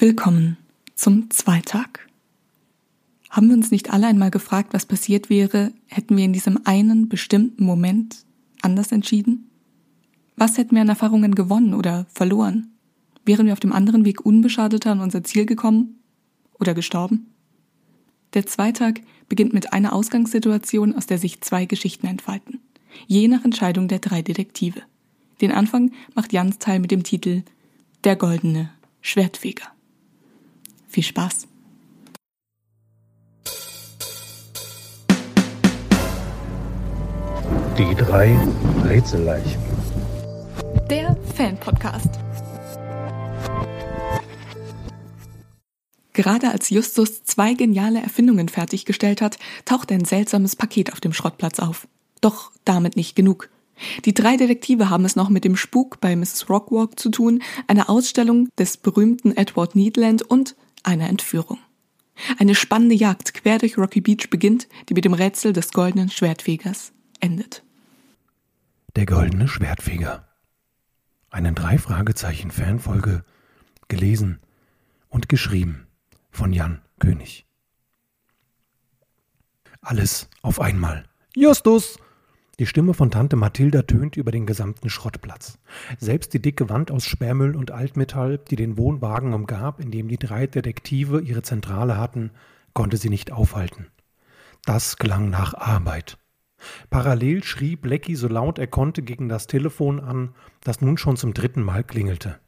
Willkommen zum Zweitag. Haben wir uns nicht alle einmal gefragt, was passiert wäre, hätten wir in diesem einen bestimmten Moment anders entschieden? Was hätten wir an Erfahrungen gewonnen oder verloren? Wären wir auf dem anderen Weg unbeschadeter an unser Ziel gekommen oder gestorben? Der Zweitag beginnt mit einer Ausgangssituation, aus der sich zwei Geschichten entfalten, je nach Entscheidung der drei Detektive. Den Anfang macht Jans Teil mit dem Titel Der goldene Schwertfeger. Viel Spaß! Die drei Rätselleichen. Der Fan-Podcast. Gerade als Justus zwei geniale Erfindungen fertiggestellt hat, taucht ein seltsames Paket auf dem Schrottplatz auf. Doch damit nicht genug. Die drei Detektive haben es noch mit dem Spuk bei Mrs. Rockwalk zu tun, einer Ausstellung des berühmten Edward Needland und einer Entführung. Eine spannende Jagd quer durch Rocky Beach beginnt, die mit dem Rätsel des goldenen Schwertfegers endet. Der goldene Schwertfeger. Einen drei Fragezeichen Fanfolge gelesen und geschrieben von Jan König. Alles auf einmal. Justus! Die Stimme von Tante Mathilda tönt über den gesamten Schrottplatz. Selbst die dicke Wand aus Sperrmüll und Altmetall, die den Wohnwagen umgab, in dem die drei Detektive ihre Zentrale hatten, konnte sie nicht aufhalten. Das klang nach Arbeit. Parallel schrie Blackie so laut er konnte gegen das Telefon an, das nun schon zum dritten Mal klingelte.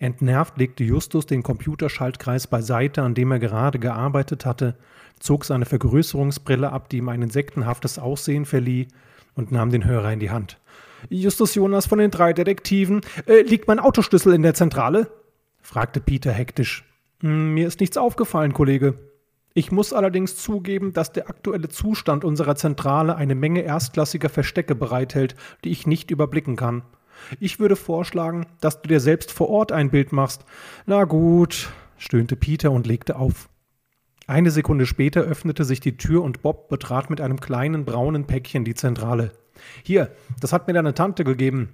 Entnervt legte Justus den Computerschaltkreis beiseite, an dem er gerade gearbeitet hatte, zog seine Vergrößerungsbrille ab, die ihm ein insektenhaftes Aussehen verlieh, und nahm den Hörer in die Hand. Justus Jonas von den drei Detektiven. Äh, liegt mein Autoschlüssel in der Zentrale? fragte Peter hektisch. Hm, mir ist nichts aufgefallen, Kollege. Ich muss allerdings zugeben, dass der aktuelle Zustand unserer Zentrale eine Menge erstklassiger Verstecke bereithält, die ich nicht überblicken kann. Ich würde vorschlagen, dass du dir selbst vor Ort ein Bild machst. Na gut, stöhnte Peter und legte auf. Eine Sekunde später öffnete sich die Tür und Bob betrat mit einem kleinen braunen Päckchen die Zentrale. Hier, das hat mir deine Tante gegeben.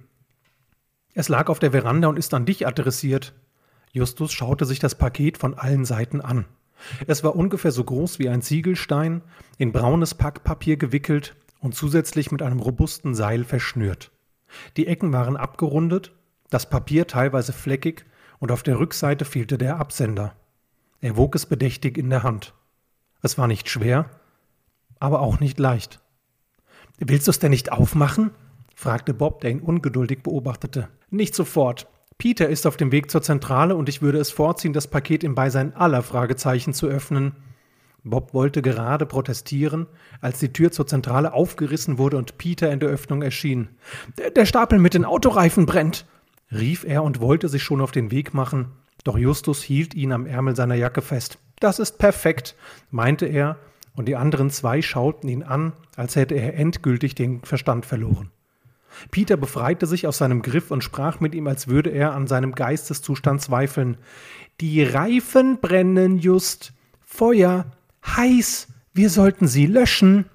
Es lag auf der Veranda und ist an dich adressiert. Justus schaute sich das Paket von allen Seiten an. Es war ungefähr so groß wie ein Ziegelstein, in braunes Packpapier gewickelt und zusätzlich mit einem robusten Seil verschnürt. Die Ecken waren abgerundet, das Papier teilweise fleckig und auf der Rückseite fehlte der Absender. Er wog es bedächtig in der Hand. Es war nicht schwer, aber auch nicht leicht. Willst du es denn nicht aufmachen? fragte Bob, der ihn ungeduldig beobachtete. Nicht sofort. Peter ist auf dem Weg zur Zentrale und ich würde es vorziehen, das Paket im Beisein aller Fragezeichen zu öffnen. Bob wollte gerade protestieren, als die Tür zur Zentrale aufgerissen wurde und Peter in der Öffnung erschien. Der Stapel mit den Autoreifen brennt, rief er und wollte sich schon auf den Weg machen, doch Justus hielt ihn am Ärmel seiner Jacke fest. Das ist perfekt, meinte er, und die anderen zwei schauten ihn an, als hätte er endgültig den Verstand verloren. Peter befreite sich aus seinem Griff und sprach mit ihm, als würde er an seinem Geisteszustand zweifeln. Die Reifen brennen just. Feuer. Heiß. Wir sollten sie löschen.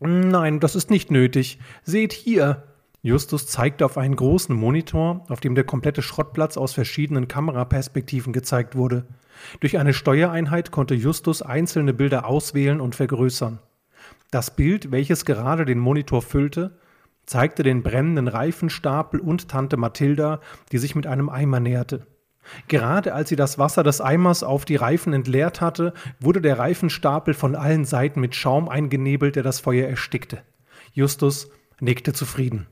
Nein, das ist nicht nötig. Seht hier. Justus zeigte auf einen großen Monitor, auf dem der komplette Schrottplatz aus verschiedenen Kameraperspektiven gezeigt wurde. Durch eine Steuereinheit konnte Justus einzelne Bilder auswählen und vergrößern. Das Bild, welches gerade den Monitor füllte, zeigte den brennenden Reifenstapel und Tante Mathilda, die sich mit einem Eimer näherte. Gerade als sie das Wasser des Eimers auf die Reifen entleert hatte, wurde der Reifenstapel von allen Seiten mit Schaum eingenebelt, der das Feuer erstickte. Justus nickte zufrieden.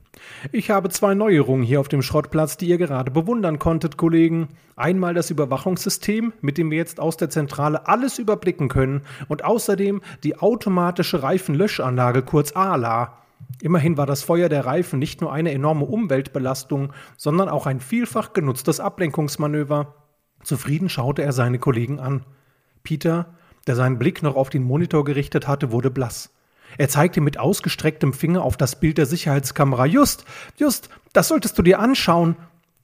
Ich habe zwei Neuerungen hier auf dem Schrottplatz, die ihr gerade bewundern konntet, Kollegen. Einmal das Überwachungssystem, mit dem wir jetzt aus der Zentrale alles überblicken können, und außerdem die automatische Reifenlöschanlage, kurz ALA. Immerhin war das Feuer der Reifen nicht nur eine enorme Umweltbelastung, sondern auch ein vielfach genutztes Ablenkungsmanöver. Zufrieden schaute er seine Kollegen an. Peter, der seinen Blick noch auf den Monitor gerichtet hatte, wurde blass. Er zeigte mit ausgestrecktem Finger auf das Bild der Sicherheitskamera. Just, just, das solltest du dir anschauen.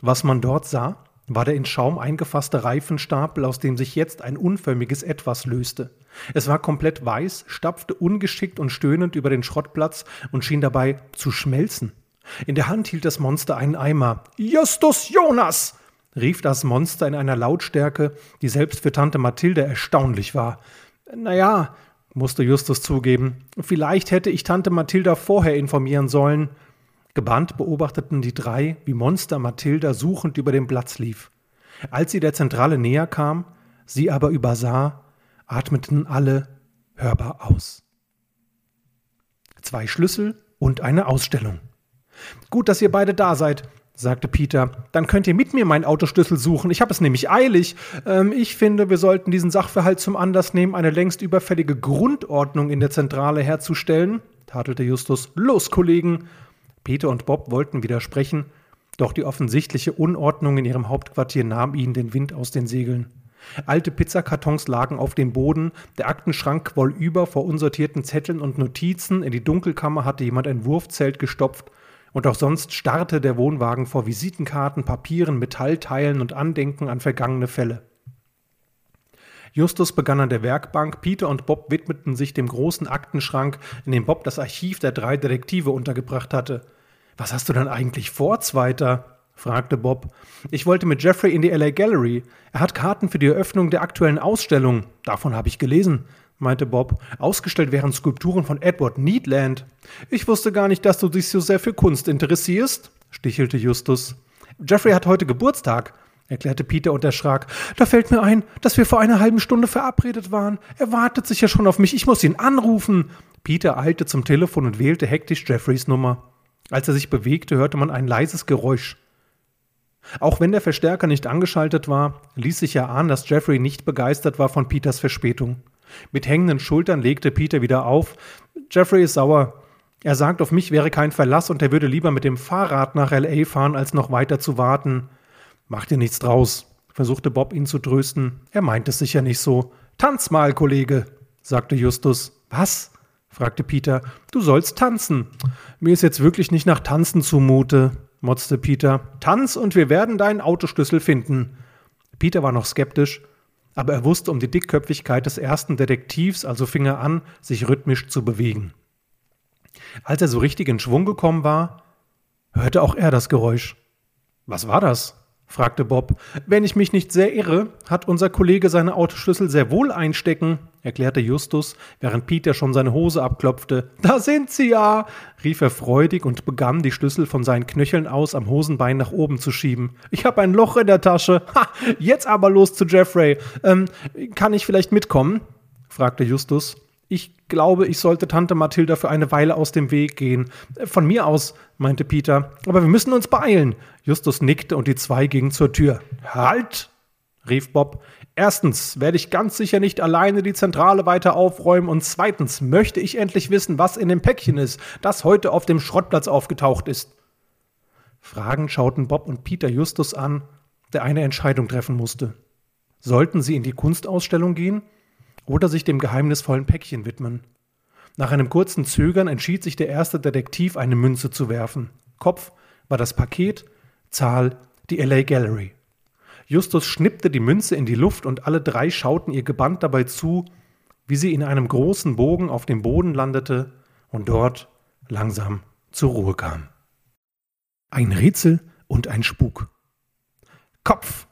Was man dort sah, war der in Schaum eingefasste Reifenstapel, aus dem sich jetzt ein unförmiges Etwas löste. Es war komplett weiß, stapfte ungeschickt und stöhnend über den Schrottplatz und schien dabei zu schmelzen. In der Hand hielt das Monster einen Eimer. Justus Jonas! rief das Monster in einer Lautstärke, die selbst für Tante Mathilde erstaunlich war. Naja, musste Justus zugeben, vielleicht hätte ich Tante Mathilda vorher informieren sollen. Gebannt beobachteten die drei, wie Monster Mathilda suchend über den Platz lief. Als sie der Zentrale näher kam, sie aber übersah, atmeten alle hörbar aus. Zwei Schlüssel und eine Ausstellung. Gut, dass ihr beide da seid, sagte Peter. Dann könnt ihr mit mir meinen Autoschlüssel suchen. Ich habe es nämlich eilig. Ähm, ich finde, wir sollten diesen Sachverhalt zum Anlass nehmen, eine längst überfällige Grundordnung in der Zentrale herzustellen, tadelte Justus. Los, Kollegen! Peter und Bob wollten widersprechen, doch die offensichtliche Unordnung in ihrem Hauptquartier nahm ihnen den Wind aus den Segeln. Alte Pizzakartons lagen auf dem Boden, der Aktenschrank quoll über vor unsortierten Zetteln und Notizen, in die Dunkelkammer hatte jemand ein Wurfzelt gestopft, und auch sonst starrte der Wohnwagen vor Visitenkarten, Papieren, Metallteilen und Andenken an vergangene Fälle. Justus begann an der Werkbank, Peter und Bob widmeten sich dem großen Aktenschrank, in dem Bob das Archiv der drei Detektive untergebracht hatte. Was hast du denn eigentlich vor, Zweiter? fragte Bob. Ich wollte mit Jeffrey in die LA Gallery. Er hat Karten für die Eröffnung der aktuellen Ausstellung. Davon habe ich gelesen, meinte Bob. Ausgestellt wären Skulpturen von Edward Needland. Ich wusste gar nicht, dass du dich so sehr für Kunst interessierst, stichelte Justus. Jeffrey hat heute Geburtstag, erklärte Peter und erschrak. Da fällt mir ein, dass wir vor einer halben Stunde verabredet waren. Er wartet sicher schon auf mich. Ich muss ihn anrufen. Peter eilte zum Telefon und wählte hektisch Jeffreys Nummer. Als er sich bewegte, hörte man ein leises Geräusch. Auch wenn der Verstärker nicht angeschaltet war, ließ sich erahnen, dass Jeffrey nicht begeistert war von Peters Verspätung. Mit hängenden Schultern legte Peter wieder auf. Jeffrey ist sauer. Er sagt, auf mich wäre kein Verlass und er würde lieber mit dem Fahrrad nach LA fahren, als noch weiter zu warten. Mach dir nichts draus, versuchte Bob ihn zu trösten. Er meint es sicher nicht so. Tanz mal, Kollege, sagte Justus. Was? fragte Peter. Du sollst tanzen. Mir ist jetzt wirklich nicht nach Tanzen zumute motzte Peter. Tanz und wir werden deinen Autoschlüssel finden. Peter war noch skeptisch, aber er wusste um die Dickköpfigkeit des ersten Detektivs, also fing er an, sich rhythmisch zu bewegen. Als er so richtig in Schwung gekommen war, hörte auch er das Geräusch. Was war das? Fragte Bob. Wenn ich mich nicht sehr irre, hat unser Kollege seine Autoschlüssel sehr wohl einstecken, erklärte Justus, während Peter schon seine Hose abklopfte. Da sind sie ja, rief er freudig und begann, die Schlüssel von seinen Knöcheln aus am Hosenbein nach oben zu schieben. Ich habe ein Loch in der Tasche. Ha, jetzt aber los zu Jeffrey. Ähm, kann ich vielleicht mitkommen? fragte Justus. Ich glaube, ich sollte Tante Mathilda für eine Weile aus dem Weg gehen. Von mir aus, meinte Peter. Aber wir müssen uns beeilen. Justus nickte und die zwei gingen zur Tür. Halt! rief Bob. Erstens werde ich ganz sicher nicht alleine die Zentrale weiter aufräumen und zweitens möchte ich endlich wissen, was in dem Päckchen ist, das heute auf dem Schrottplatz aufgetaucht ist. Fragend schauten Bob und Peter Justus an, der eine Entscheidung treffen musste. Sollten sie in die Kunstausstellung gehen oder sich dem geheimnisvollen Päckchen widmen. Nach einem kurzen Zögern entschied sich der erste Detektiv, eine Münze zu werfen. Kopf war das Paket, Zahl die LA Gallery. Justus schnippte die Münze in die Luft und alle drei schauten ihr gebannt dabei zu, wie sie in einem großen Bogen auf dem Boden landete und dort langsam zur Ruhe kam. Ein Rätsel und ein Spuk. Kopf,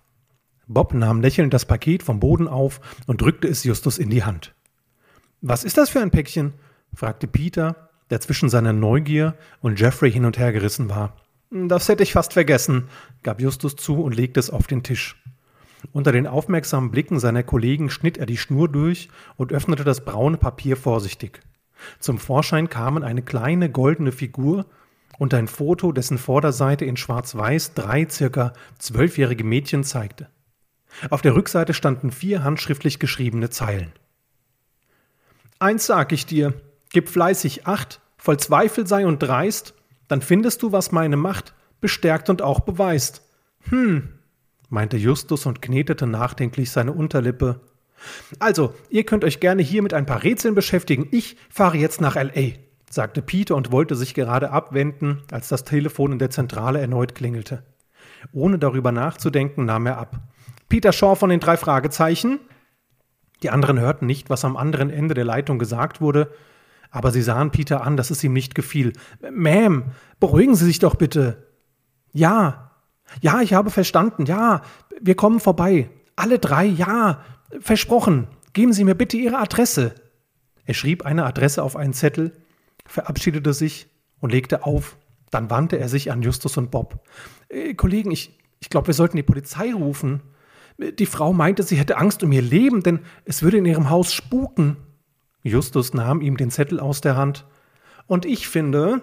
Bob nahm lächelnd das Paket vom Boden auf und drückte es Justus in die Hand. Was ist das für ein Päckchen? fragte Peter, der zwischen seiner Neugier und Jeffrey hin und her gerissen war. Das hätte ich fast vergessen, gab Justus zu und legte es auf den Tisch. Unter den aufmerksamen Blicken seiner Kollegen schnitt er die Schnur durch und öffnete das braune Papier vorsichtig. Zum Vorschein kamen eine kleine goldene Figur und ein Foto, dessen Vorderseite in schwarz-weiß drei circa zwölfjährige Mädchen zeigte. Auf der Rückseite standen vier handschriftlich geschriebene Zeilen. Eins sag ich dir, gib fleißig Acht, voll Zweifel sei und dreist, dann findest du, was meine Macht bestärkt und auch beweist. Hm, meinte Justus und knetete nachdenklich seine Unterlippe. Also, ihr könnt euch gerne hier mit ein paar Rätseln beschäftigen. Ich fahre jetzt nach L.A., sagte Peter und wollte sich gerade abwenden, als das Telefon in der Zentrale erneut klingelte. Ohne darüber nachzudenken, nahm er ab. Peter Shaw von den drei Fragezeichen. Die anderen hörten nicht, was am anderen Ende der Leitung gesagt wurde, aber sie sahen Peter an, dass es ihm nicht gefiel. Ma'am, beruhigen Sie sich doch bitte. Ja. Ja, ich habe verstanden. Ja, wir kommen vorbei. Alle drei, ja. Versprochen. Geben Sie mir bitte Ihre Adresse. Er schrieb eine Adresse auf einen Zettel, verabschiedete sich und legte auf. Dann wandte er sich an Justus und Bob. Äh, Kollegen, ich, ich glaube, wir sollten die Polizei rufen. Die Frau meinte, sie hätte Angst um ihr Leben, denn es würde in ihrem Haus spuken. Justus nahm ihm den Zettel aus der Hand. Und ich finde,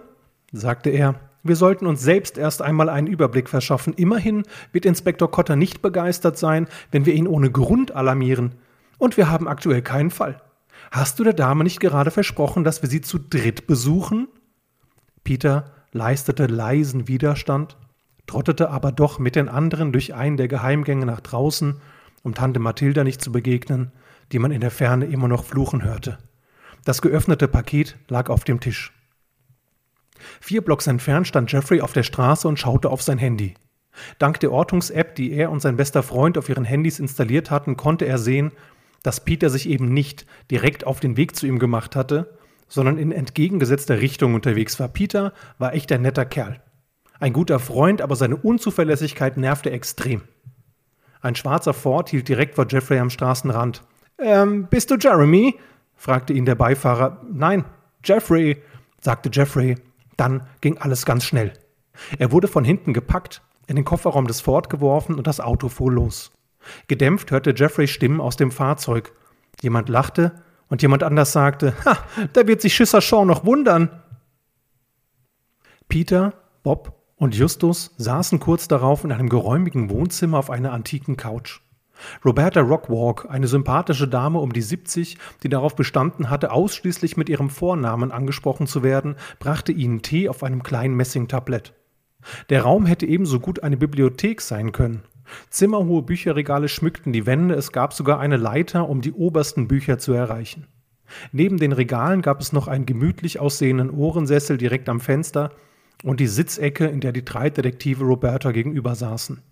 sagte er, wir sollten uns selbst erst einmal einen Überblick verschaffen. Immerhin wird Inspektor Cotter nicht begeistert sein, wenn wir ihn ohne Grund alarmieren. Und wir haben aktuell keinen Fall. Hast du der Dame nicht gerade versprochen, dass wir sie zu dritt besuchen? Peter leistete leisen Widerstand trottete aber doch mit den anderen durch einen der Geheimgänge nach draußen, um Tante Mathilda nicht zu begegnen, die man in der Ferne immer noch fluchen hörte. Das geöffnete Paket lag auf dem Tisch. Vier Blocks entfernt stand Jeffrey auf der Straße und schaute auf sein Handy. Dank der Ortungs-App, die er und sein bester Freund auf ihren Handys installiert hatten, konnte er sehen, dass Peter sich eben nicht direkt auf den Weg zu ihm gemacht hatte, sondern in entgegengesetzter Richtung unterwegs war. Peter war echt ein netter Kerl. Ein guter Freund, aber seine Unzuverlässigkeit nervte extrem. Ein schwarzer Ford hielt direkt vor Jeffrey am Straßenrand. Ähm, bist du Jeremy? fragte ihn der Beifahrer. Nein, Jeffrey, sagte Jeffrey. Dann ging alles ganz schnell. Er wurde von hinten gepackt, in den Kofferraum des Ford geworfen und das Auto fuhr los. Gedämpft hörte Jeffrey Stimmen aus dem Fahrzeug. Jemand lachte und jemand anders sagte, Ha, da wird sich Schisser Shaw noch wundern. Peter, Bob und Justus saßen kurz darauf in einem geräumigen Wohnzimmer auf einer antiken Couch. Roberta Rockwalk, eine sympathische Dame um die 70, die darauf bestanden hatte, ausschließlich mit ihrem Vornamen angesprochen zu werden, brachte ihnen Tee auf einem kleinen Messingtablett. Der Raum hätte ebenso gut eine Bibliothek sein können. Zimmerhohe Bücherregale schmückten die Wände, es gab sogar eine Leiter, um die obersten Bücher zu erreichen. Neben den Regalen gab es noch einen gemütlich aussehenden Ohrensessel direkt am Fenster, und die Sitzecke, in der die drei Detektive Roberta gegenüber saßen.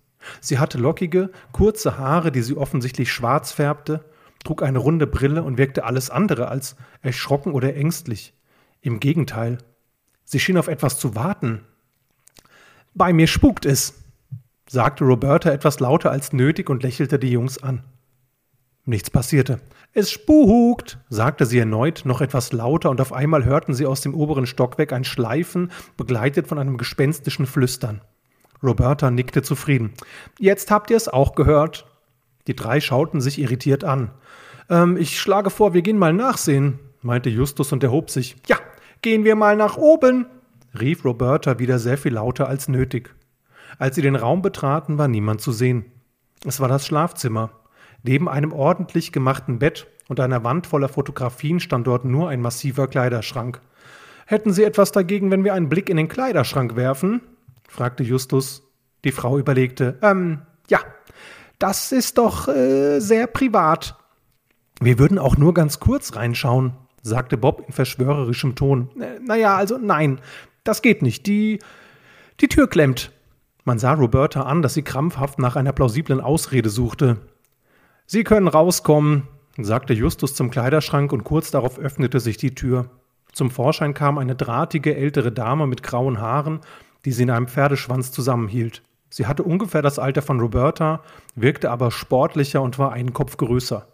Sie hatte lockige, kurze Haare, die sie offensichtlich schwarz färbte, trug eine runde Brille und wirkte alles andere als erschrocken oder ängstlich. Im Gegenteil, sie schien auf etwas zu warten. Bei mir spukt es, sagte Roberta etwas lauter als nötig und lächelte die Jungs an. Nichts passierte. Es spukt, sagte sie erneut, noch etwas lauter, und auf einmal hörten sie aus dem oberen Stockwerk ein Schleifen, begleitet von einem gespenstischen Flüstern. Roberta nickte zufrieden. Jetzt habt ihr es auch gehört. Die drei schauten sich irritiert an. Ähm, ich schlage vor, wir gehen mal nachsehen, meinte Justus und erhob sich. Ja, gehen wir mal nach oben, rief Roberta wieder sehr viel lauter als nötig. Als sie den Raum betraten, war niemand zu sehen. Es war das Schlafzimmer. Neben einem ordentlich gemachten Bett und einer Wand voller Fotografien stand dort nur ein massiver Kleiderschrank. Hätten Sie etwas dagegen, wenn wir einen Blick in den Kleiderschrank werfen? fragte Justus. Die Frau überlegte. Ähm, ja, das ist doch äh, sehr privat. Wir würden auch nur ganz kurz reinschauen, sagte Bob in verschwörerischem Ton. Äh, naja, also nein, das geht nicht. Die, die Tür klemmt. Man sah Roberta an, dass sie krampfhaft nach einer plausiblen Ausrede suchte. Sie können rauskommen, sagte Justus zum Kleiderschrank und kurz darauf öffnete sich die Tür. Zum Vorschein kam eine drahtige ältere Dame mit grauen Haaren, die sie in einem Pferdeschwanz zusammenhielt. Sie hatte ungefähr das Alter von Roberta, wirkte aber sportlicher und war einen Kopf größer.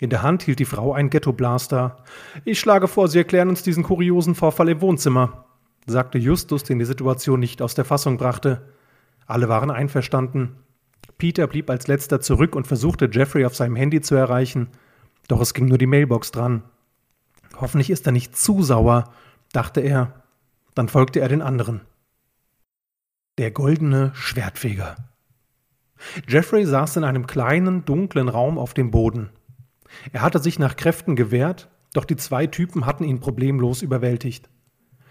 In der Hand hielt die Frau ein Ghettoblaster. Ich schlage vor, Sie erklären uns diesen kuriosen Vorfall im Wohnzimmer, sagte Justus, den die Situation nicht aus der Fassung brachte. Alle waren einverstanden. Peter blieb als letzter zurück und versuchte Jeffrey auf seinem Handy zu erreichen, doch es ging nur die Mailbox dran. Hoffentlich ist er nicht zu sauer, dachte er. Dann folgte er den anderen. Der goldene Schwertfeger. Jeffrey saß in einem kleinen, dunklen Raum auf dem Boden. Er hatte sich nach Kräften gewehrt, doch die zwei Typen hatten ihn problemlos überwältigt.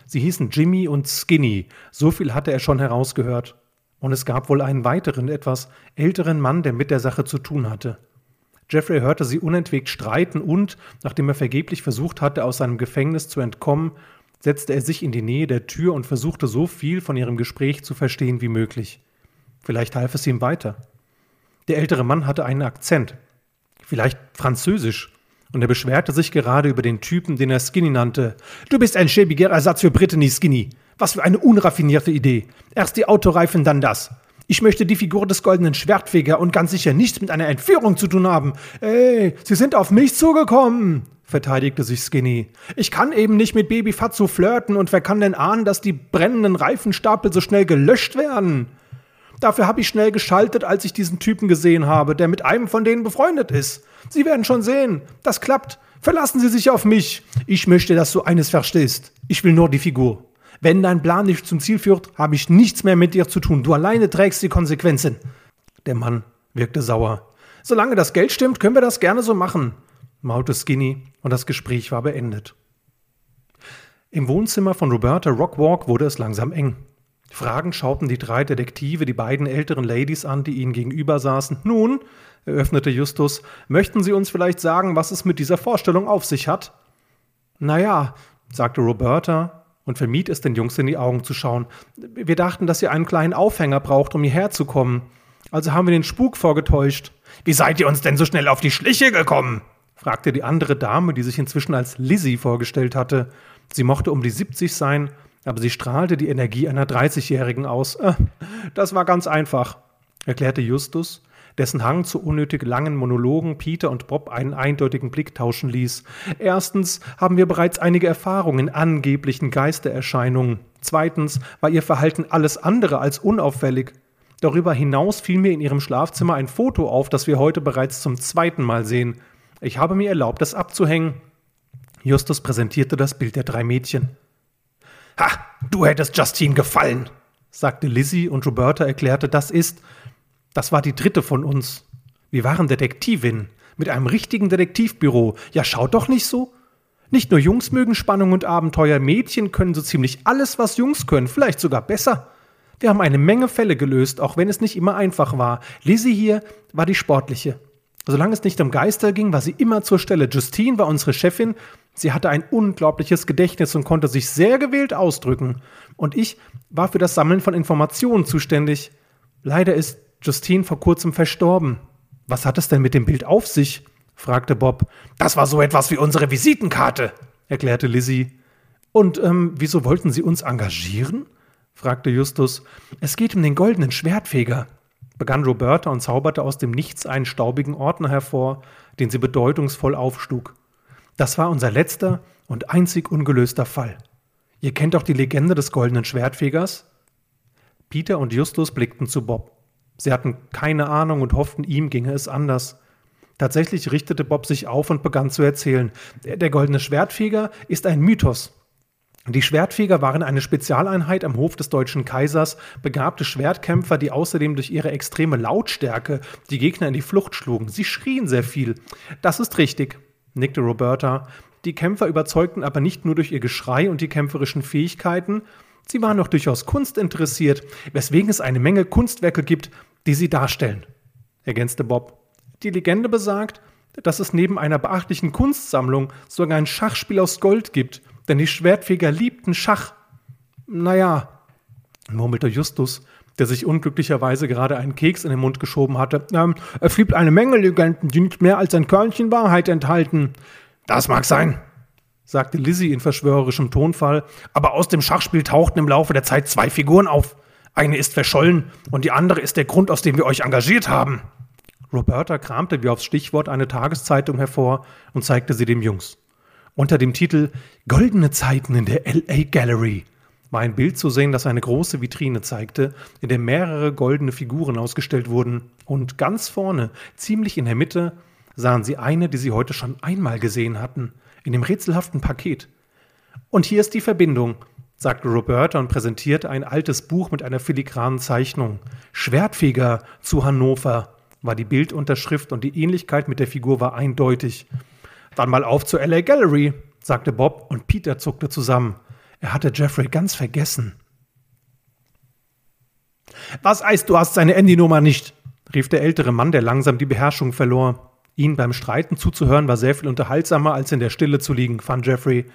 Sie hießen Jimmy und Skinny, so viel hatte er schon herausgehört. Und es gab wohl einen weiteren, etwas älteren Mann, der mit der Sache zu tun hatte. Jeffrey hörte sie unentwegt streiten und, nachdem er vergeblich versucht hatte, aus seinem Gefängnis zu entkommen, setzte er sich in die Nähe der Tür und versuchte so viel von ihrem Gespräch zu verstehen wie möglich. Vielleicht half es ihm weiter. Der ältere Mann hatte einen Akzent, vielleicht französisch, und er beschwerte sich gerade über den Typen, den er Skinny nannte. Du bist ein schäbiger Ersatz für Brittany Skinny. Was für eine unraffinierte Idee. Erst die Autoreifen, dann das. Ich möchte die Figur des goldenen Schwertfeger und ganz sicher nichts mit einer Entführung zu tun haben. Ey, Sie sind auf mich zugekommen, verteidigte sich Skinny. Ich kann eben nicht mit Baby Fatso flirten und wer kann denn ahnen, dass die brennenden Reifenstapel so schnell gelöscht werden? Dafür habe ich schnell geschaltet, als ich diesen Typen gesehen habe, der mit einem von denen befreundet ist. Sie werden schon sehen, das klappt. Verlassen Sie sich auf mich. Ich möchte, dass du eines verstehst. Ich will nur die Figur. Wenn dein Plan nicht zum Ziel führt, habe ich nichts mehr mit dir zu tun. Du alleine trägst die Konsequenzen. Der Mann wirkte sauer. Solange das Geld stimmt, können wir das gerne so machen, maute Skinny, und das Gespräch war beendet. Im Wohnzimmer von Roberta Rockwalk wurde es langsam eng. Fragend schauten die drei Detektive die beiden älteren Ladies an, die ihnen gegenüber saßen. Nun, eröffnete Justus, möchten Sie uns vielleicht sagen, was es mit dieser Vorstellung auf sich hat? Na ja, sagte Roberta, und vermied es, den Jungs in die Augen zu schauen. Wir dachten, dass ihr einen kleinen Aufhänger braucht, um hierher zu kommen. Also haben wir den Spuk vorgetäuscht. Wie seid ihr uns denn so schnell auf die Schliche gekommen? fragte die andere Dame, die sich inzwischen als Lizzie vorgestellt hatte. Sie mochte um die 70 sein, aber sie strahlte die Energie einer 30-Jährigen aus. Äh, das war ganz einfach, erklärte Justus dessen Hang zu unnötig langen Monologen Peter und Bob einen eindeutigen Blick tauschen ließ. Erstens haben wir bereits einige Erfahrungen in angeblichen Geistererscheinungen. Zweitens war ihr Verhalten alles andere als unauffällig. Darüber hinaus fiel mir in ihrem Schlafzimmer ein Foto auf, das wir heute bereits zum zweiten Mal sehen. Ich habe mir erlaubt, es abzuhängen. Justus präsentierte das Bild der drei Mädchen. Ha, du hättest Justine gefallen, sagte Lizzie und Roberta erklärte, das ist, das war die dritte von uns. Wir waren Detektivin mit einem richtigen Detektivbüro. Ja, schaut doch nicht so. Nicht nur Jungs mögen Spannung und Abenteuer, Mädchen können so ziemlich alles, was Jungs können, vielleicht sogar besser. Wir haben eine Menge Fälle gelöst, auch wenn es nicht immer einfach war. Lizzie hier war die sportliche. Solange es nicht um Geister ging, war sie immer zur Stelle. Justine war unsere Chefin. Sie hatte ein unglaubliches Gedächtnis und konnte sich sehr gewählt ausdrücken. Und ich war für das Sammeln von Informationen zuständig. Leider ist Justine vor kurzem verstorben. Was hat es denn mit dem Bild auf sich? fragte Bob. Das war so etwas wie unsere Visitenkarte, erklärte Lizzie. Und ähm, wieso wollten Sie uns engagieren? fragte Justus. Es geht um den goldenen Schwertfeger, begann Roberta und zauberte aus dem Nichts einen staubigen Ordner hervor, den sie bedeutungsvoll aufschlug. Das war unser letzter und einzig ungelöster Fall. Ihr kennt doch die Legende des goldenen Schwertfegers? Peter und Justus blickten zu Bob. Sie hatten keine Ahnung und hofften, ihm ginge es anders. Tatsächlich richtete Bob sich auf und begann zu erzählen. Der, der goldene Schwertfeger ist ein Mythos. Die Schwertfeger waren eine Spezialeinheit am Hof des deutschen Kaisers, begabte Schwertkämpfer, die außerdem durch ihre extreme Lautstärke die Gegner in die Flucht schlugen. Sie schrien sehr viel. Das ist richtig, nickte Roberta. Die Kämpfer überzeugten aber nicht nur durch ihr Geschrei und die kämpferischen Fähigkeiten, sie waren auch durchaus kunstinteressiert, weswegen es eine Menge Kunstwerke gibt, die sie darstellen, ergänzte Bob. Die Legende besagt, dass es neben einer beachtlichen Kunstsammlung sogar ein Schachspiel aus Gold gibt, denn die Schwertfeger liebten Schach. Naja, murmelte Justus, der sich unglücklicherweise gerade einen Keks in den Mund geschoben hatte. Ähm, es gibt eine Menge Legenden, die nicht mehr als ein Körnchen Wahrheit enthalten. Das mag sein, sagte Lizzie in verschwörerischem Tonfall, aber aus dem Schachspiel tauchten im Laufe der Zeit zwei Figuren auf. Eine ist verschollen und die andere ist der Grund, aus dem wir euch engagiert haben. Roberta kramte wie aufs Stichwort eine Tageszeitung hervor und zeigte sie dem Jungs. Unter dem Titel Goldene Zeiten in der LA Gallery war ein Bild zu sehen, das eine große Vitrine zeigte, in der mehrere goldene Figuren ausgestellt wurden. Und ganz vorne, ziemlich in der Mitte, sahen sie eine, die sie heute schon einmal gesehen hatten, in dem rätselhaften Paket. Und hier ist die Verbindung sagte Roberta und präsentierte ein altes Buch mit einer filigranen Zeichnung. Schwertfeger zu Hannover war die Bildunterschrift und die Ähnlichkeit mit der Figur war eindeutig. Dann mal auf zur LA Gallery, sagte Bob und Peter zuckte zusammen. Er hatte Jeffrey ganz vergessen. Was heißt, du hast seine Handynummer nicht? rief der ältere Mann, der langsam die Beherrschung verlor. Ihnen beim Streiten zuzuhören war sehr viel unterhaltsamer, als in der Stille zu liegen, fand Jeffrey.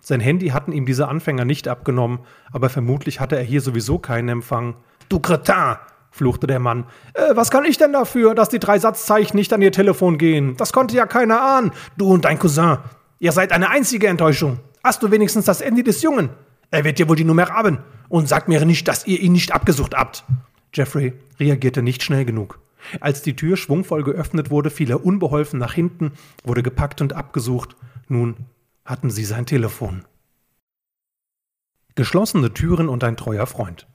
Sein Handy hatten ihm diese Anfänger nicht abgenommen, aber vermutlich hatte er hier sowieso keinen Empfang. Du Kretin! fluchte der Mann. Äh, was kann ich denn dafür, dass die drei Satzzeichen nicht an ihr Telefon gehen? Das konnte ja keiner ahnen. Du und dein Cousin. Ihr seid eine einzige Enttäuschung. Hast du wenigstens das Handy des Jungen? Er wird dir wohl die Nummer haben. Und sagt mir nicht, dass ihr ihn nicht abgesucht habt. Jeffrey reagierte nicht schnell genug. Als die Tür schwungvoll geöffnet wurde, fiel er unbeholfen nach hinten, wurde gepackt und abgesucht. Nun hatten sie sein Telefon. Geschlossene Türen und ein treuer Freund.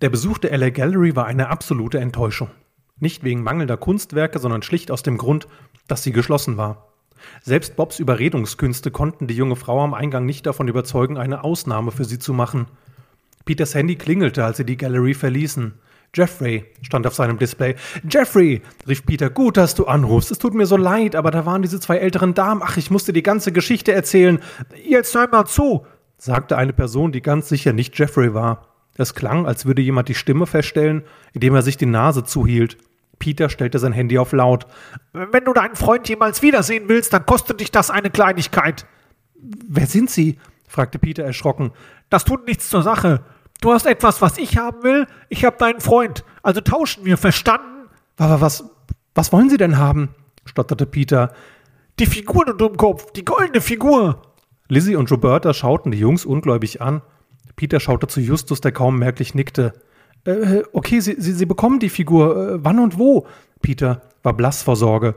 Der Besuch der LA Gallery war eine absolute Enttäuschung. Nicht wegen mangelnder Kunstwerke, sondern schlicht aus dem Grund, dass sie geschlossen war. Selbst Bobs Überredungskünste konnten die junge Frau am Eingang nicht davon überzeugen, eine Ausnahme für sie zu machen. Peters Handy klingelte, als sie die Gallery verließen. Jeffrey stand auf seinem Display. Jeffrey, rief Peter, gut, dass du anrufst. Es tut mir so leid, aber da waren diese zwei älteren Damen. Ach, ich musste die ganze Geschichte erzählen. Jetzt hör mal zu, sagte eine Person, die ganz sicher nicht Jeffrey war. Es klang, als würde jemand die Stimme feststellen, indem er sich die Nase zuhielt. Peter stellte sein Handy auf laut. Wenn du deinen Freund jemals wiedersehen willst, dann kostet dich das eine Kleinigkeit. Wer sind Sie? fragte Peter erschrocken. Das tut nichts zur Sache. Du hast etwas, was ich haben will, ich habe deinen Freund. Also tauschen wir, verstanden? Aber was, was wollen Sie denn haben? stotterte Peter. Die Figur, du Dummkopf, die goldene Figur. Lizzie und Roberta schauten die Jungs ungläubig an. Peter schaute zu Justus, der kaum merklich nickte. Äh, okay, Sie, Sie, Sie bekommen die Figur. Äh, wann und wo? Peter war blass vor Sorge.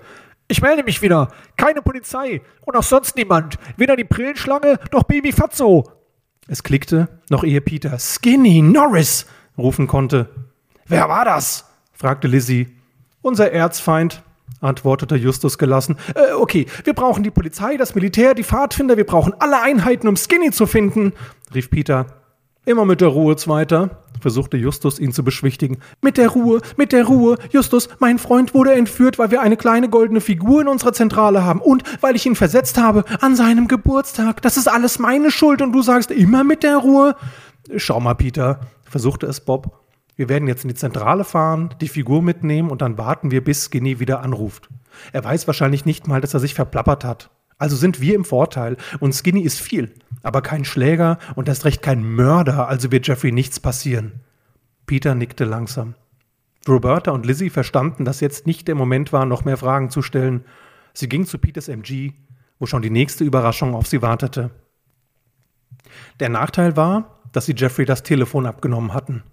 Ich melde mich wieder. Keine Polizei und auch sonst niemand. Weder die Brillenschlange noch Baby Fatso. Es klickte, noch ehe Peter Skinny Norris rufen konnte. Wer war das? fragte Lizzie. Unser Erzfeind, antwortete Justus gelassen. Äh, okay, wir brauchen die Polizei, das Militär, die Pfadfinder, wir brauchen alle Einheiten, um Skinny zu finden, rief Peter. Immer mit der Ruhe, Zweiter, versuchte Justus ihn zu beschwichtigen. Mit der Ruhe, mit der Ruhe. Justus, mein Freund wurde entführt, weil wir eine kleine goldene Figur in unserer Zentrale haben und weil ich ihn versetzt habe an seinem Geburtstag. Das ist alles meine Schuld und du sagst immer mit der Ruhe. Schau mal, Peter, versuchte es Bob. Wir werden jetzt in die Zentrale fahren, die Figur mitnehmen und dann warten wir, bis Skinny wieder anruft. Er weiß wahrscheinlich nicht mal, dass er sich verplappert hat. Also sind wir im Vorteil und Skinny ist viel aber kein Schläger und erst recht kein Mörder, also wird Jeffrey nichts passieren. Peter nickte langsam. Roberta und Lizzie verstanden, dass jetzt nicht der Moment war, noch mehr Fragen zu stellen. Sie ging zu Peters MG, wo schon die nächste Überraschung auf sie wartete. Der Nachteil war, dass sie Jeffrey das Telefon abgenommen hatten.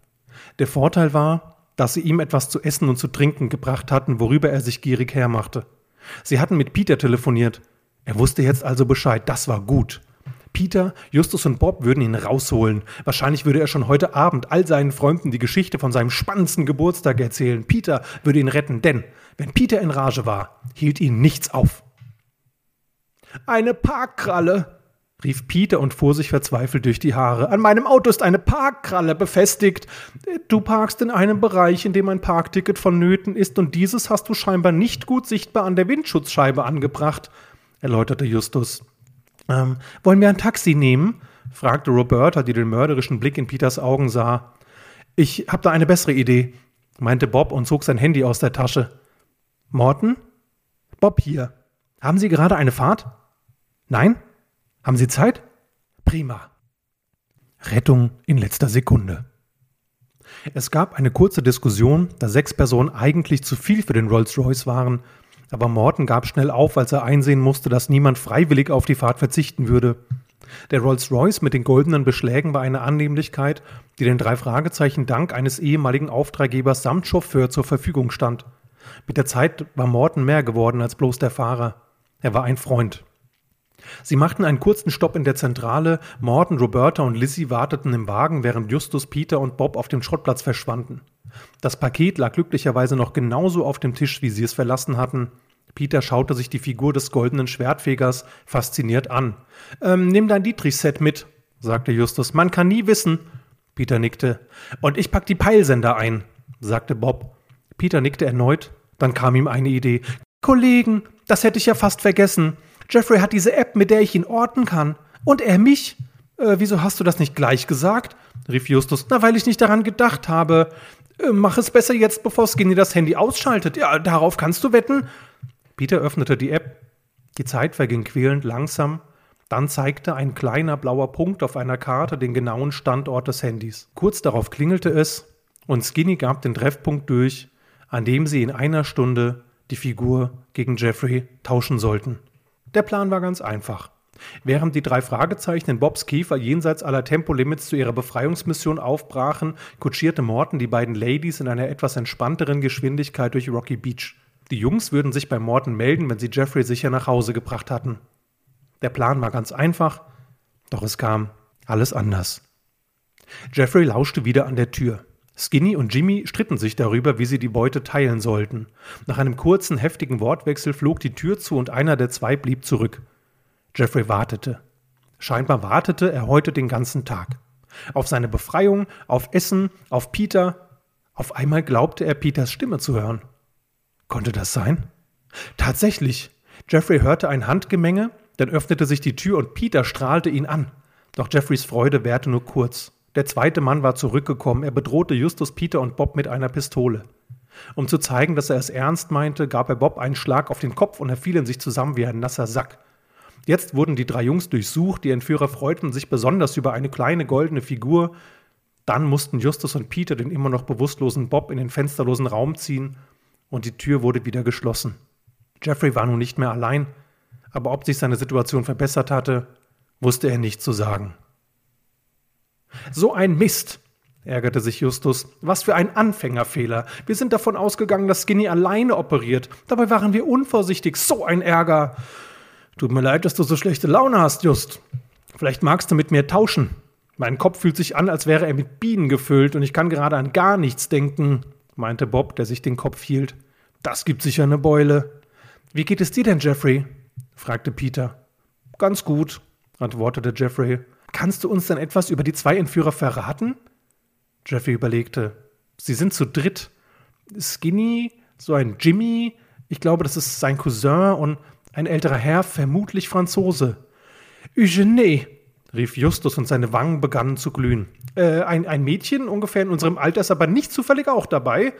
Der Vorteil war, dass sie ihm etwas zu essen und zu trinken gebracht hatten, worüber er sich gierig hermachte. Sie hatten mit Peter telefoniert. Er wusste jetzt also Bescheid, das war gut. Peter, Justus und Bob würden ihn rausholen. Wahrscheinlich würde er schon heute Abend all seinen Freunden die Geschichte von seinem spannendsten Geburtstag erzählen. Peter würde ihn retten, denn wenn Peter in Rage war, hielt ihn nichts auf. Eine Parkkralle, rief Peter und fuhr sich verzweifelt durch die Haare. An meinem Auto ist eine Parkkralle befestigt. Du parkst in einem Bereich, in dem ein Parkticket vonnöten ist, und dieses hast du scheinbar nicht gut sichtbar an der Windschutzscheibe angebracht, erläuterte Justus. Ähm, wollen wir ein Taxi nehmen? fragte Roberta, die den mörderischen Blick in Peters Augen sah. Ich habe da eine bessere Idee, meinte Bob und zog sein Handy aus der Tasche. Morton? Bob hier. Haben Sie gerade eine Fahrt? Nein? Haben Sie Zeit? Prima. Rettung in letzter Sekunde. Es gab eine kurze Diskussion, da sechs Personen eigentlich zu viel für den Rolls-Royce waren aber Morton gab schnell auf, als er einsehen musste, dass niemand freiwillig auf die Fahrt verzichten würde. Der Rolls-Royce mit den goldenen Beschlägen war eine Annehmlichkeit, die den drei Fragezeichen dank eines ehemaligen Auftraggebers samt Chauffeur zur Verfügung stand. Mit der Zeit war Morton mehr geworden als bloß der Fahrer. Er war ein Freund. Sie machten einen kurzen Stopp in der Zentrale. Morton, Roberta und Lizzie warteten im Wagen, während Justus, Peter und Bob auf dem Schrottplatz verschwanden. Das Paket lag glücklicherweise noch genauso auf dem Tisch, wie sie es verlassen hatten. Peter schaute sich die Figur des goldenen Schwertfegers fasziniert an. Ähm, nimm dein Dietrich-Set mit, sagte Justus. Man kann nie wissen. Peter nickte. Und ich pack die Peilsender ein, sagte Bob. Peter nickte erneut. Dann kam ihm eine Idee. Kollegen, das hätte ich ja fast vergessen. Jeffrey hat diese App, mit der ich ihn orten kann. Und er mich. Äh, wieso hast du das nicht gleich gesagt? rief Justus. Na, weil ich nicht daran gedacht habe. Äh, mach es besser jetzt, bevor Skinny das Handy ausschaltet. Ja, darauf kannst du wetten. Peter öffnete die App. Die Zeit verging quälend langsam. Dann zeigte ein kleiner blauer Punkt auf einer Karte den genauen Standort des Handys. Kurz darauf klingelte es und Skinny gab den Treffpunkt durch, an dem sie in einer Stunde die Figur gegen Jeffrey tauschen sollten. Der Plan war ganz einfach. Während die drei Fragezeichen in Bobs Kiefer jenseits aller Tempolimits zu ihrer Befreiungsmission aufbrachen, kutschierte Morton die beiden Ladies in einer etwas entspannteren Geschwindigkeit durch Rocky Beach. Die Jungs würden sich bei Morton melden, wenn sie Jeffrey sicher nach Hause gebracht hatten. Der Plan war ganz einfach, doch es kam alles anders. Jeffrey lauschte wieder an der Tür. Skinny und Jimmy stritten sich darüber, wie sie die Beute teilen sollten. Nach einem kurzen, heftigen Wortwechsel flog die Tür zu und einer der zwei blieb zurück. Jeffrey wartete. Scheinbar wartete er heute den ganzen Tag. Auf seine Befreiung, auf Essen, auf Peter. Auf einmal glaubte er, Peters Stimme zu hören. Konnte das sein? Tatsächlich. Jeffrey hörte ein Handgemenge, dann öffnete sich die Tür und Peter strahlte ihn an. Doch Jeffreys Freude währte nur kurz. Der zweite Mann war zurückgekommen. Er bedrohte Justus, Peter und Bob mit einer Pistole. Um zu zeigen, dass er es ernst meinte, gab er Bob einen Schlag auf den Kopf und er fiel in sich zusammen wie ein nasser Sack. Jetzt wurden die drei Jungs durchsucht, die Entführer freuten sich besonders über eine kleine goldene Figur. Dann mussten Justus und Peter den immer noch bewusstlosen Bob in den fensterlosen Raum ziehen und die Tür wurde wieder geschlossen. Jeffrey war nun nicht mehr allein, aber ob sich seine Situation verbessert hatte, wusste er nicht zu sagen. So ein Mist, ärgerte sich Justus. Was für ein Anfängerfehler. Wir sind davon ausgegangen, dass Skinny alleine operiert. Dabei waren wir unvorsichtig. So ein Ärger. Tut mir leid, dass du so schlechte Laune hast, Just. Vielleicht magst du mit mir tauschen. Mein Kopf fühlt sich an, als wäre er mit Bienen gefüllt und ich kann gerade an gar nichts denken, meinte Bob, der sich den Kopf hielt. Das gibt sicher eine Beule. Wie geht es dir denn, Jeffrey? fragte Peter. Ganz gut, antwortete Jeffrey. Kannst du uns denn etwas über die zwei Entführer verraten? Jeffrey überlegte. Sie sind zu dritt. Skinny, so ein Jimmy, ich glaube, das ist sein Cousin und ein älterer Herr, vermutlich Franzose. Eugenie, rief Justus und seine Wangen begannen zu glühen. Äh, ein, ein Mädchen ungefähr in unserem Alter ist aber nicht zufällig auch dabei.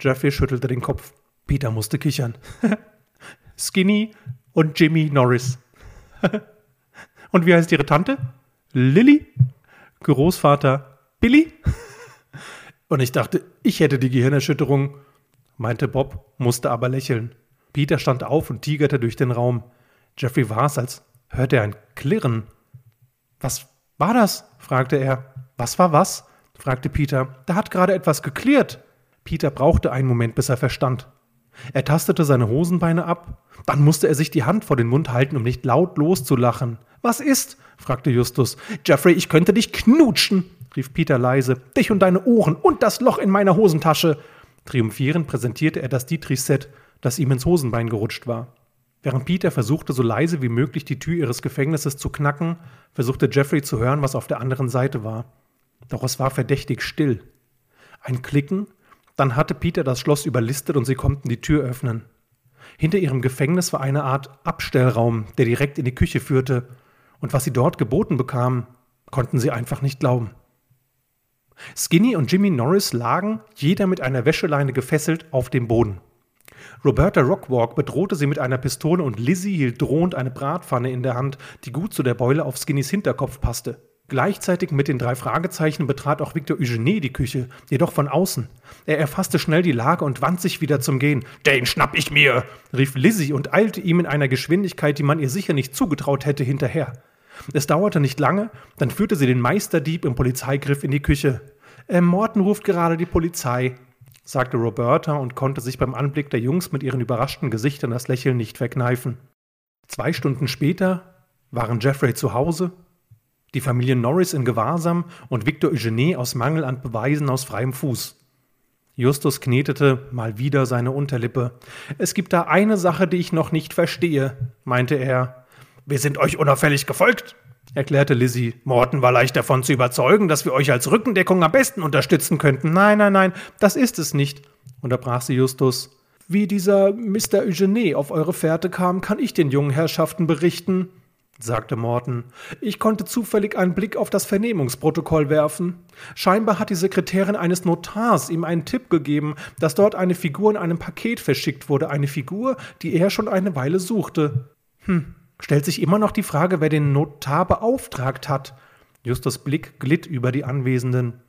Jeffrey schüttelte den Kopf. Peter musste kichern. Skinny und Jimmy Norris. und wie heißt ihre Tante? Lilly? Großvater Billy? Und ich dachte, ich hätte die Gehirnerschütterung, meinte Bob, musste aber lächeln. Peter stand auf und tigerte durch den Raum. Jeffrey war es, als hörte er ein Klirren. Was war das? fragte er. Was war was? fragte Peter. Da hat gerade etwas geklirrt. Peter brauchte einen Moment, bis er verstand. Er tastete seine Hosenbeine ab, dann musste er sich die Hand vor den Mund halten, um nicht laut loszulachen. Was ist? fragte Justus. Jeffrey, ich könnte dich knutschen, rief Peter leise. Dich und deine Ohren und das Loch in meiner Hosentasche. Triumphierend präsentierte er das Dietrich-Set, das ihm ins Hosenbein gerutscht war. Während Peter versuchte, so leise wie möglich die Tür ihres Gefängnisses zu knacken, versuchte Jeffrey zu hören, was auf der anderen Seite war. Doch es war verdächtig still. Ein Klicken, dann hatte Peter das Schloss überlistet und sie konnten die Tür öffnen. Hinter ihrem Gefängnis war eine Art Abstellraum, der direkt in die Küche führte, und was sie dort geboten bekamen, konnten sie einfach nicht glauben. Skinny und Jimmy Norris lagen, jeder mit einer Wäscheleine gefesselt, auf dem Boden. Roberta Rockwalk bedrohte sie mit einer Pistole und Lizzie hielt drohend eine Bratpfanne in der Hand, die gut zu der Beule auf Skinnys Hinterkopf passte. Gleichzeitig mit den drei Fragezeichen betrat auch Victor Eugenie die Küche, jedoch von außen. Er erfasste schnell die Lage und wand sich wieder zum Gehen. Den schnapp ich mir! rief Lizzie und eilte ihm in einer Geschwindigkeit, die man ihr sicher nicht zugetraut hätte, hinterher. Es dauerte nicht lange, dann führte sie den Meisterdieb im Polizeigriff in die Küche. Äh, Morton ruft gerade die Polizei, sagte Roberta und konnte sich beim Anblick der Jungs mit ihren überraschten Gesichtern das Lächeln nicht verkneifen. Zwei Stunden später waren Jeffrey zu Hause, die Familie Norris in Gewahrsam und Victor Eugenie aus Mangel an Beweisen aus freiem Fuß. Justus knetete mal wieder seine Unterlippe. Es gibt da eine Sache, die ich noch nicht verstehe, meinte er. Wir sind euch unauffällig gefolgt, erklärte Lizzie. Morton war leicht davon zu überzeugen, dass wir euch als Rückendeckung am besten unterstützen könnten. Nein, nein, nein, das ist es nicht, unterbrach sie Justus. Wie dieser Mr. Eugenie auf eure Fährte kam, kann ich den jungen Herrschaften berichten, sagte Morton. Ich konnte zufällig einen Blick auf das Vernehmungsprotokoll werfen. Scheinbar hat die Sekretärin eines Notars ihm einen Tipp gegeben, dass dort eine Figur in einem Paket verschickt wurde, eine Figur, die er schon eine Weile suchte. Hm, stellt sich immer noch die Frage, wer den Notar beauftragt hat. Justus Blick glitt über die Anwesenden.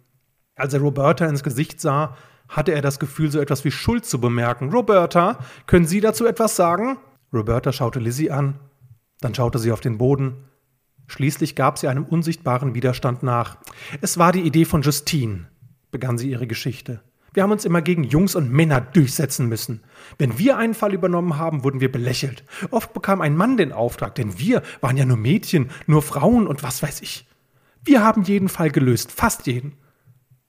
Als er Roberta ins Gesicht sah, hatte er das Gefühl, so etwas wie Schuld zu bemerken. Roberta, können Sie dazu etwas sagen? Roberta schaute Lizzie an, dann schaute sie auf den Boden Schließlich gab sie einem unsichtbaren Widerstand nach. Es war die Idee von Justine, begann sie ihre Geschichte. Wir haben uns immer gegen Jungs und Männer durchsetzen müssen. Wenn wir einen Fall übernommen haben, wurden wir belächelt. Oft bekam ein Mann den Auftrag, denn wir waren ja nur Mädchen, nur Frauen und was weiß ich. Wir haben jeden Fall gelöst, fast jeden.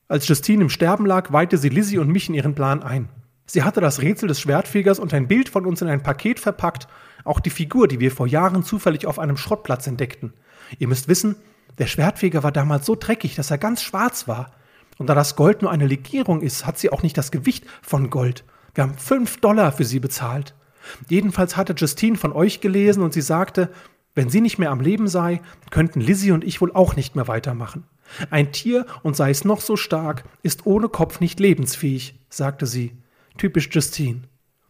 Als Justine im Sterben lag, weihte sie Lizzie und mich in ihren Plan ein. Sie hatte das Rätsel des Schwertfegers und ein Bild von uns in ein Paket verpackt, auch die Figur, die wir vor Jahren zufällig auf einem Schrottplatz entdeckten. Ihr müsst wissen, der Schwertfeger war damals so dreckig, dass er ganz schwarz war. Und da das Gold nur eine Legierung ist, hat sie auch nicht das Gewicht von Gold. Wir haben fünf Dollar für sie bezahlt. Jedenfalls hatte Justine von euch gelesen und sie sagte, wenn sie nicht mehr am Leben sei, könnten Lizzie und ich wohl auch nicht mehr weitermachen. Ein Tier, und sei es noch so stark, ist ohne Kopf nicht lebensfähig, sagte sie. Typisch Justine.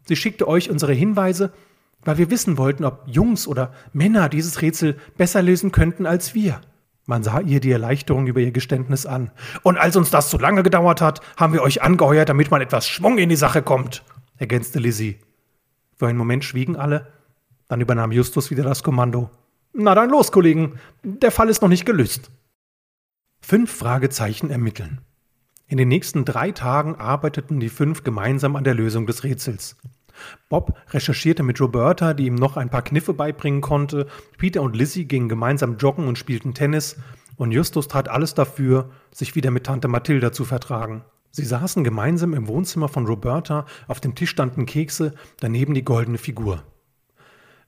Sie schickte euch unsere Hinweise, weil wir wissen wollten, ob Jungs oder Männer dieses Rätsel besser lösen könnten als wir. Man sah ihr die Erleichterung über ihr Geständnis an. Und als uns das zu lange gedauert hat, haben wir euch angeheuert, damit man etwas Schwung in die Sache kommt, ergänzte Lizzie. Für einen Moment schwiegen alle, dann übernahm Justus wieder das Kommando. Na dann los, Kollegen, der Fall ist noch nicht gelöst. Fünf Fragezeichen ermitteln. In den nächsten drei Tagen arbeiteten die fünf gemeinsam an der Lösung des Rätsels. Bob recherchierte mit Roberta, die ihm noch ein paar Kniffe beibringen konnte. Peter und Lizzie gingen gemeinsam joggen und spielten Tennis. Und Justus tat alles dafür, sich wieder mit Tante Mathilda zu vertragen. Sie saßen gemeinsam im Wohnzimmer von Roberta, auf dem Tisch standen Kekse, daneben die goldene Figur.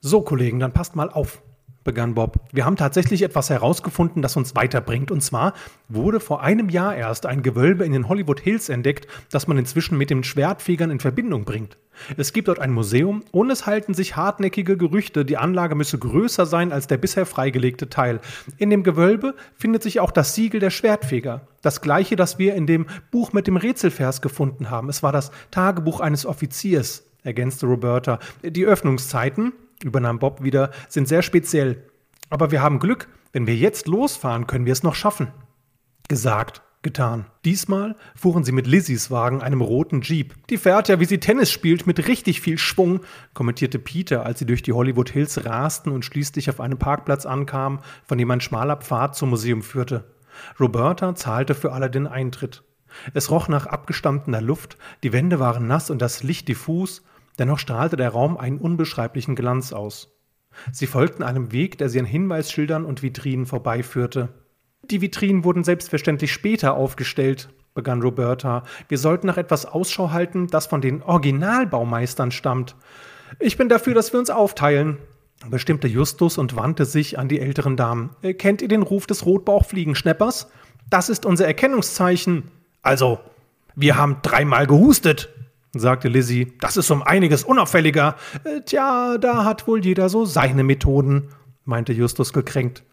So, Kollegen, dann passt mal auf begann Bob. Wir haben tatsächlich etwas herausgefunden, das uns weiterbringt. Und zwar wurde vor einem Jahr erst ein Gewölbe in den Hollywood Hills entdeckt, das man inzwischen mit den Schwertfegern in Verbindung bringt. Es gibt dort ein Museum und es halten sich hartnäckige Gerüchte, die Anlage müsse größer sein als der bisher freigelegte Teil. In dem Gewölbe findet sich auch das Siegel der Schwertfeger. Das gleiche, das wir in dem Buch mit dem Rätselvers gefunden haben. Es war das Tagebuch eines Offiziers, ergänzte Roberta. Die Öffnungszeiten, übernahm Bob wieder, sind sehr speziell. Aber wir haben Glück. Wenn wir jetzt losfahren, können wir es noch schaffen. Gesagt, getan. Diesmal fuhren sie mit Lizzies Wagen, einem roten Jeep. Die fährt ja, wie sie Tennis spielt, mit richtig viel Schwung, kommentierte Peter, als sie durch die Hollywood Hills rasten und schließlich auf einem Parkplatz ankamen, von dem ein schmaler Pfad zum Museum führte. Roberta zahlte für alle den Eintritt. Es roch nach abgestampener Luft, die Wände waren nass und das Licht diffus, Dennoch strahlte der Raum einen unbeschreiblichen Glanz aus. Sie folgten einem Weg, der sie an Hinweisschildern und Vitrinen vorbeiführte. Die Vitrinen wurden selbstverständlich später aufgestellt, begann Roberta. Wir sollten nach etwas Ausschau halten, das von den Originalbaumeistern stammt. Ich bin dafür, dass wir uns aufteilen, bestimmte Justus und wandte sich an die älteren Damen. Äh, kennt ihr den Ruf des Rotbauchfliegenschneppers? Das ist unser Erkennungszeichen. Also, wir haben dreimal gehustet, sagte Lizzie. Das ist um einiges unauffälliger. Äh, tja, da hat wohl jeder so seine Methoden, meinte Justus gekränkt.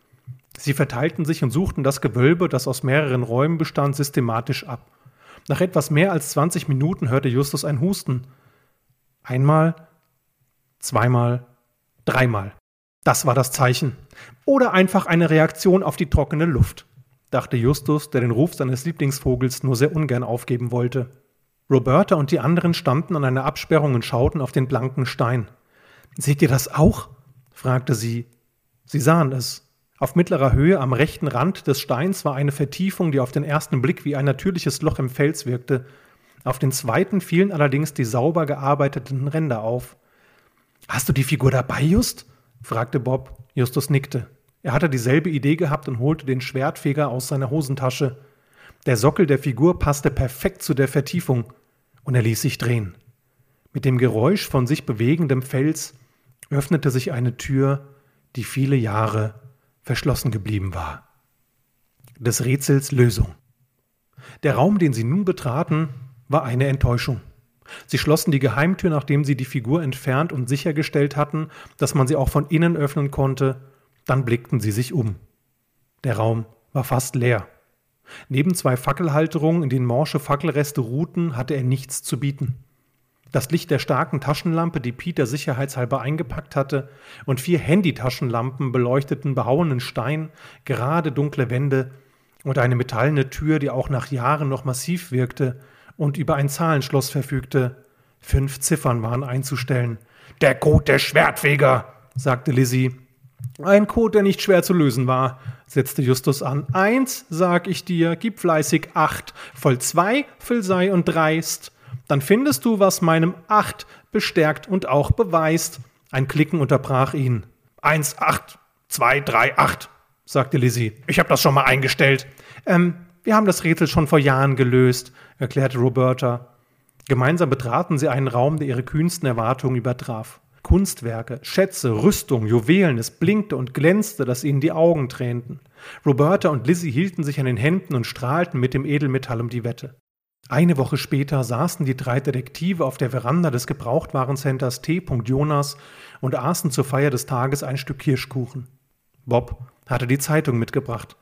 Sie verteilten sich und suchten das Gewölbe, das aus mehreren Räumen bestand, systematisch ab. Nach etwas mehr als 20 Minuten hörte Justus ein Husten. Einmal, zweimal, dreimal. Das war das Zeichen. Oder einfach eine Reaktion auf die trockene Luft, dachte Justus, der den Ruf seines Lieblingsvogels nur sehr ungern aufgeben wollte. Roberta und die anderen standen an einer Absperrung und schauten auf den blanken Stein. Seht ihr das auch? fragte sie. Sie sahen es. Auf mittlerer Höhe am rechten Rand des Steins war eine Vertiefung, die auf den ersten Blick wie ein natürliches Loch im Fels wirkte. Auf den zweiten fielen allerdings die sauber gearbeiteten Ränder auf. Hast du die Figur dabei, Just? fragte Bob. Justus nickte. Er hatte dieselbe Idee gehabt und holte den Schwertfeger aus seiner Hosentasche. Der Sockel der Figur passte perfekt zu der Vertiefung und er ließ sich drehen. Mit dem Geräusch von sich bewegendem Fels öffnete sich eine Tür, die viele Jahre verschlossen geblieben war. Des Rätsels Lösung. Der Raum, den sie nun betraten, war eine Enttäuschung. Sie schlossen die Geheimtür, nachdem sie die Figur entfernt und sichergestellt hatten, dass man sie auch von innen öffnen konnte, dann blickten sie sich um. Der Raum war fast leer. Neben zwei Fackelhalterungen, in denen morsche Fackelreste ruhten, hatte er nichts zu bieten. Das Licht der starken Taschenlampe, die Peter sicherheitshalber eingepackt hatte, und vier Handytaschenlampen beleuchteten behauenen Stein, gerade dunkle Wände und eine metallene Tür, die auch nach Jahren noch massiv wirkte und über ein Zahlenschloss verfügte. Fünf Ziffern waren einzustellen. Der Code der Schwertfeger, sagte Lizzie. Ein Code, der nicht schwer zu lösen war, setzte Justus an. Eins, sag ich dir, gib fleißig acht, voll zwei, füll sei und dreist. Dann findest du, was meinem acht bestärkt und auch beweist. Ein Klicken unterbrach ihn. Eins, acht, zwei, drei, acht, sagte Lizzie. Ich habe das schon mal eingestellt. Ähm, wir haben das Rätsel schon vor Jahren gelöst, erklärte Roberta. Gemeinsam betraten sie einen Raum, der ihre kühnsten Erwartungen übertraf. Kunstwerke, Schätze, Rüstung, Juwelen, es blinkte und glänzte, dass ihnen die Augen tränten. Roberta und Lizzie hielten sich an den Händen und strahlten mit dem Edelmetall um die Wette. Eine Woche später saßen die drei Detektive auf der Veranda des Gebrauchtwarencenters T. Jonas und aßen zur Feier des Tages ein Stück Kirschkuchen. Bob hatte die Zeitung mitgebracht.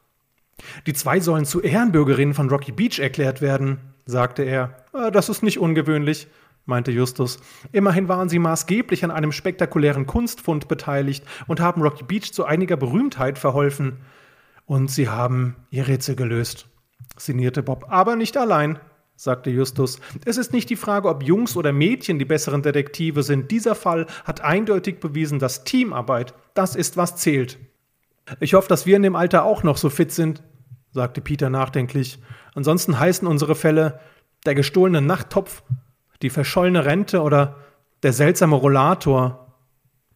Die zwei sollen zu Ehrenbürgerinnen von Rocky Beach erklärt werden, sagte er. Ah, das ist nicht ungewöhnlich, meinte Justus. Immerhin waren sie maßgeblich an einem spektakulären Kunstfund beteiligt und haben Rocky Beach zu einiger Berühmtheit verholfen. Und sie haben ihr Rätsel gelöst, sinnierte Bob. Aber nicht allein, sagte Justus. Es ist nicht die Frage, ob Jungs oder Mädchen die besseren Detektive sind. Dieser Fall hat eindeutig bewiesen, dass Teamarbeit das ist, was zählt. Ich hoffe, dass wir in dem Alter auch noch so fit sind, sagte Peter nachdenklich. Ansonsten heißen unsere Fälle der gestohlene Nachttopf, die verschollene Rente oder der seltsame Rollator.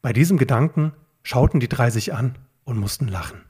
Bei diesem Gedanken schauten die drei sich an und mussten lachen.